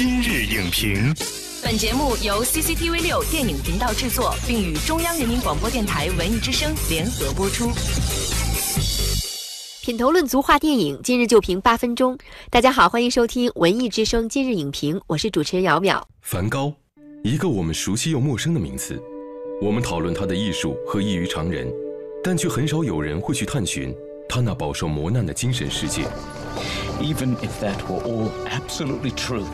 今日影评，本节目由 CCTV 六电影频道制作，并与中央人民广播电台文艺之声联合播出。品头论足话电影，今日就评八分钟。大家好，欢迎收听文艺之声今日影评，我是主持人姚淼。梵高，一个我们熟悉又陌生的名词。我们讨论他的艺术和异于常人，但却很少有人会去探寻他那饱受磨难的精神世界。Even if that were all absolutely true,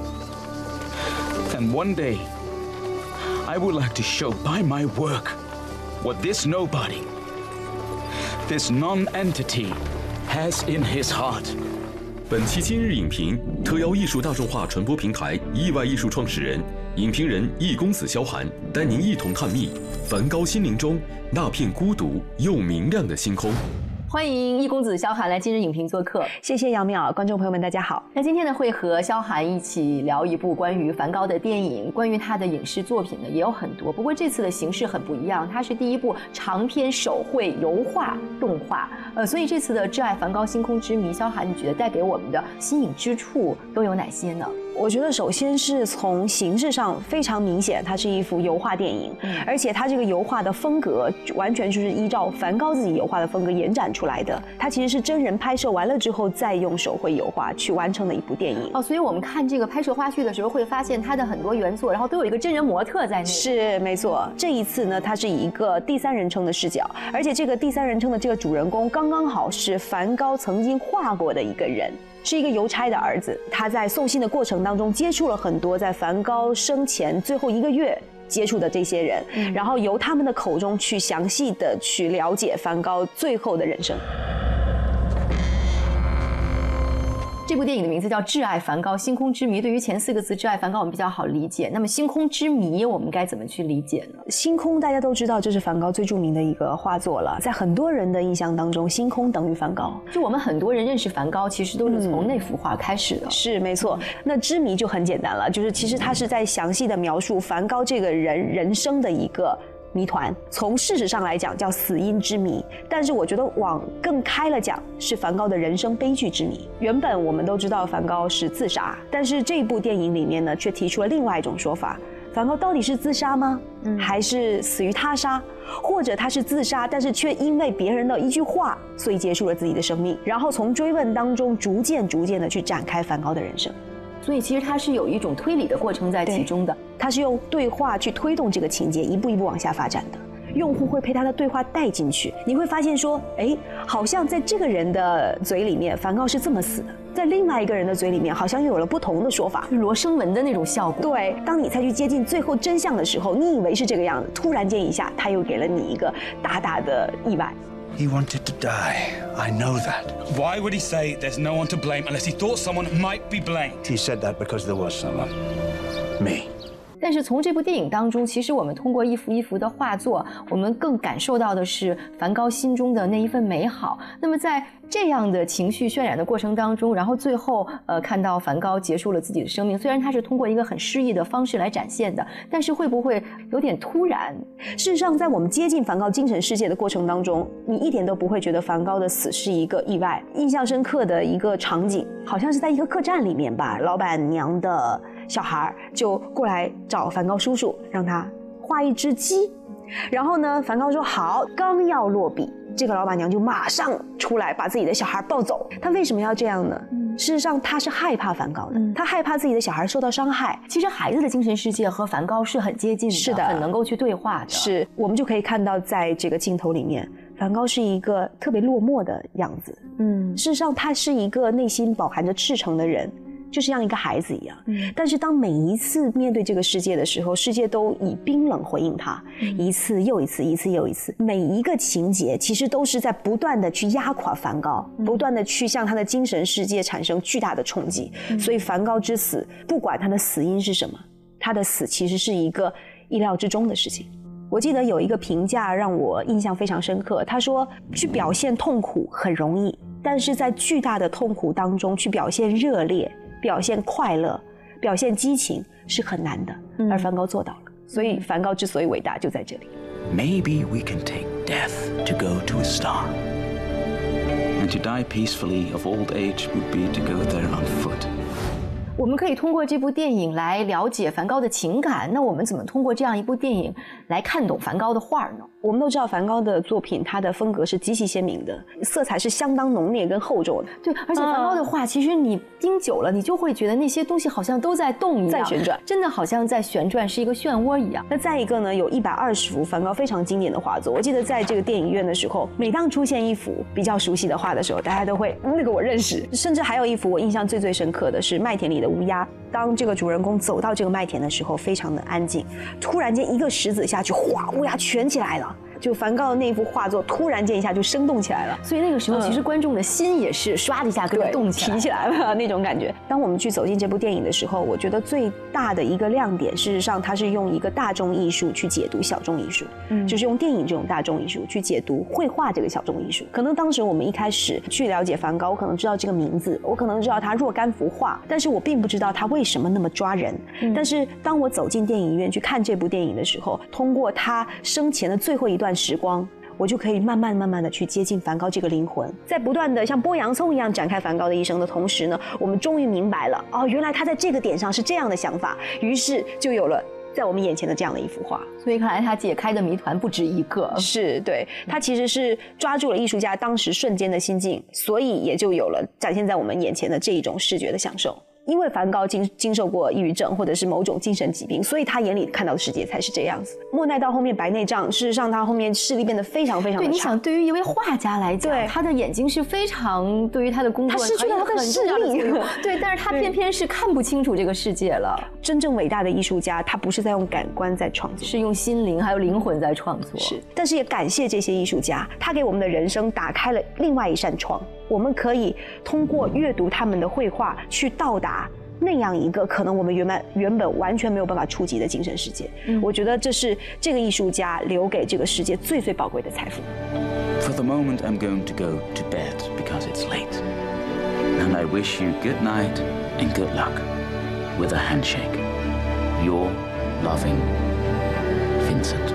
And one day I would like to show by my work what this nobody, this non-entity, has in his heart. 本期今日影评特邀艺术大众化传播平台意外艺术创始人、影评人易公子萧寒，带您一同探秘梵高心灵中那片孤独又明亮的星空。欢迎易公子萧寒来今日影评做客。谢谢杨淼，观众朋友们，大家好。那今天呢，会和萧寒一起聊一部关于梵高的电影，关于他的影视作品呢也有很多。不过这次的形式很不一样，它是第一部长篇手绘油画动画。呃，所以这次的《挚爱梵高星空之谜》，萧寒你觉得带给我们的新颖之处都有哪些呢？我觉得首先是从形式上非常明显，它是一幅油画电影，而且它这个油画的风格完全就是依照梵高自己油画的风格延展出来的。它其实是真人拍摄完了之后，再用手绘油画去完成的一部电影。哦，所以我们看这个拍摄花絮的时候，会发现它的很多原作，然后都有一个真人模特在内。是没错，这一次呢，它是以一个第三人称的视角，而且这个第三人称的这个主人公刚刚好是梵高曾经画过的一个人。是一个邮差的儿子，他在送信的过程当中接触了很多在梵高生前最后一个月接触的这些人，嗯然后由他们的口中去详细的去了解梵高最后的人生。这部电影的名字叫《挚爱梵高：星空之谜》。对于前四个字“挚爱梵高”，我们比较好理解。那么“星空之谜”，我们该怎么去理解呢？星空大家都知道，这是梵高最著名的一个画作了。在很多人的印象当中，星空等于梵高。就我们很多人认识梵高，其实都是从那幅画开始的。是没错，那之谜就很简单了，就是其实他是在详细的描述梵高这个人人生的一个。谜团，从事实上来讲叫死因之谜，但是我觉得往更开了讲是梵高的人生悲剧之谜。原本我们都知道梵高是自杀，但是这部电影里面呢，却提出了另外一种说法：梵高到底是自杀吗？嗯，还是死于他杀？或者他是自杀，但是却因为别人的一句话，所以结束了自己的生命？然后从追问当中，逐渐逐渐的去展开梵高的人生。所以其实它是有一种推理的过程在其中的。它是用对话去推动这个情节，一步一步往下发展的。用户会被他的对话带进去，你会发现说，哎，好像在这个人的嘴里面，梵高是这么死的；在另外一个人的嘴里面，好像又有了不同的说法，罗生门的那种效果。对，当你再去接近最后真相的时候，你以为是这个样子，突然间一下，他又给了你一个大大的意外。He wanted to die. I know that. Why would he say there's no one to blame unless he thought someone might be blamed? He said that because there was someone. Me. 但是从这部电影当中，其实我们通过一幅一幅的画作，我们更感受到的是梵高心中的那一份美好。那么在这样的情绪渲染的过程当中，然后最后呃看到梵高结束了自己的生命，虽然他是通过一个很诗意的方式来展现的，但是会不会有点突然？事实上，在我们接近梵高精神世界的过程当中，你一点都不会觉得梵高的死是一个意外。印象深刻的一个场景，好像是在一个客栈里面吧，老板娘的小孩就过来找梵高叔叔，让他画一只鸡。然后呢，梵高说好，刚要落笔，这个老板娘就马上出来把自己的小孩抱走。他为什么要这样呢？事实上，他是害怕梵高的，他害怕自己的小孩受到伤害。其实孩子的精神世界和梵高是很接近的，是的很能够去对话的。是我们就可以看到，在这个镜头里面，梵高是一个特别落寞的样子。嗯，事实上，他是一个内心饱含着赤诚的人。就是像一个孩子一样，嗯但是当每一次面对这个世界的时候，世界都以冰冷回应他，嗯一次又一次，一次又一次。每一个情节其实都是在不断的去压垮梵高，嗯不断的去向他的精神世界产生巨大的冲击。嗯所以梵高之死，不管他的死因是什么，他的死其实是一个意料之中的事情。我记得有一个评价让我印象非常深刻，他说去表现痛苦很容易，但是在巨大的痛苦当中去表现热烈。表现快乐、表现激情是很难的，而梵高做到了。所以梵高之所以伟大，就在这里。Maybe we can take death to go to a star. And to die peacefully of old age would be to go there on foot. 我们可以通过这部电影来了解梵高的情感，那我们怎么通过这样一部电影来看懂梵高的画呢？我们都知道梵高的作品，他的风格是极其鲜明的，色彩是相当浓烈跟厚重的。对，而且梵高的画，其实你盯久了，你就会觉得那些东西好像都在动一样，在旋转，真的好像在旋转，是一个漩涡一样。那再一个呢，有一百二十幅梵高非常经典的画作。我记得在这个电影院的时候，每当出现一幅比较熟悉的画的时候，大家都会那个我认识。甚至还有一幅我印象最最深刻的是麦田里乌鸦。当这个主人公走到这个麦田的时候，非常的安静，突然间一个石子下去，哗，乌鸦全起来了。就梵高的那幅画作，突然间一下就生动起来了。所以那个时候，其实观众的心也是唰的一下跟着动起起来了那种感觉。当我们去走进这部电影的时候，我觉得最大的一个亮点，事实上它是用一个大众艺术去解读小众艺术，嗯，就是用电影这种大众艺术去解读绘画这个小众艺术。可能当时我们一开始去了解梵高，我可能知道这个名字，我可能知道他若干幅画，但是我并不知道他为什么那么抓人。但是当我走进电影院去看这部电影的时候，通过他生前的最后一段时光。我就可以慢慢慢慢的去接近梵高这个灵魂，在不断的像剥洋葱一样展开梵高的一生的同时呢，我们终于明白了哦，原来他在这个点上是这样的想法，于是就有了在我们眼前的这样的一幅画。所以看来他解开的谜团不止一个，是对他其实是抓住了艺术家当时瞬间的心境，所以也就有了展现在我们眼前的这一种视觉的享受。因为梵高经经受过抑郁症或者是某种精神疾病，所以他眼里看到的世界才是这样子。莫奈到后面白内障，事实上他后面视力变得非常非常对。你想，对于一位画家来讲，他的眼睛是非常对于他的工作，他失去了他的视力。对，但是他偏偏是看不清楚这个世界了。真正伟大的艺术家，他不是在用感官在创作，是用心灵还有灵魂在创作。是，但是也感谢这些艺术家，他给我们的人生打开了另外一扇窗，我们可以通过阅读他们的绘画去到达。那样一个可能我们原本原本完全没有办法触及的精神世界，我觉得这是这个艺术家留给这个世界最最宝贵的财富。For the moment, I'm going to go to bed because it's late, and I wish you good night and good luck with a handshake. Your loving Vincent.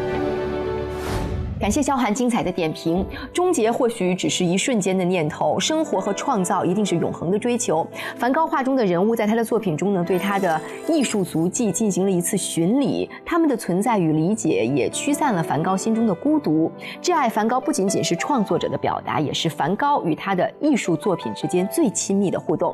感谢萧寒精彩的点评。终结或许只是一瞬间的念头，生活和创造一定是永恒的追求。梵高画中的人物在他的作品中呢，对他的艺术足迹进行了一次巡礼，他们的存在与理解也驱散了梵高心中的孤独。挚爱梵高不仅仅是创作者的表达，也是梵高与他的艺术作品之间最亲密的互动。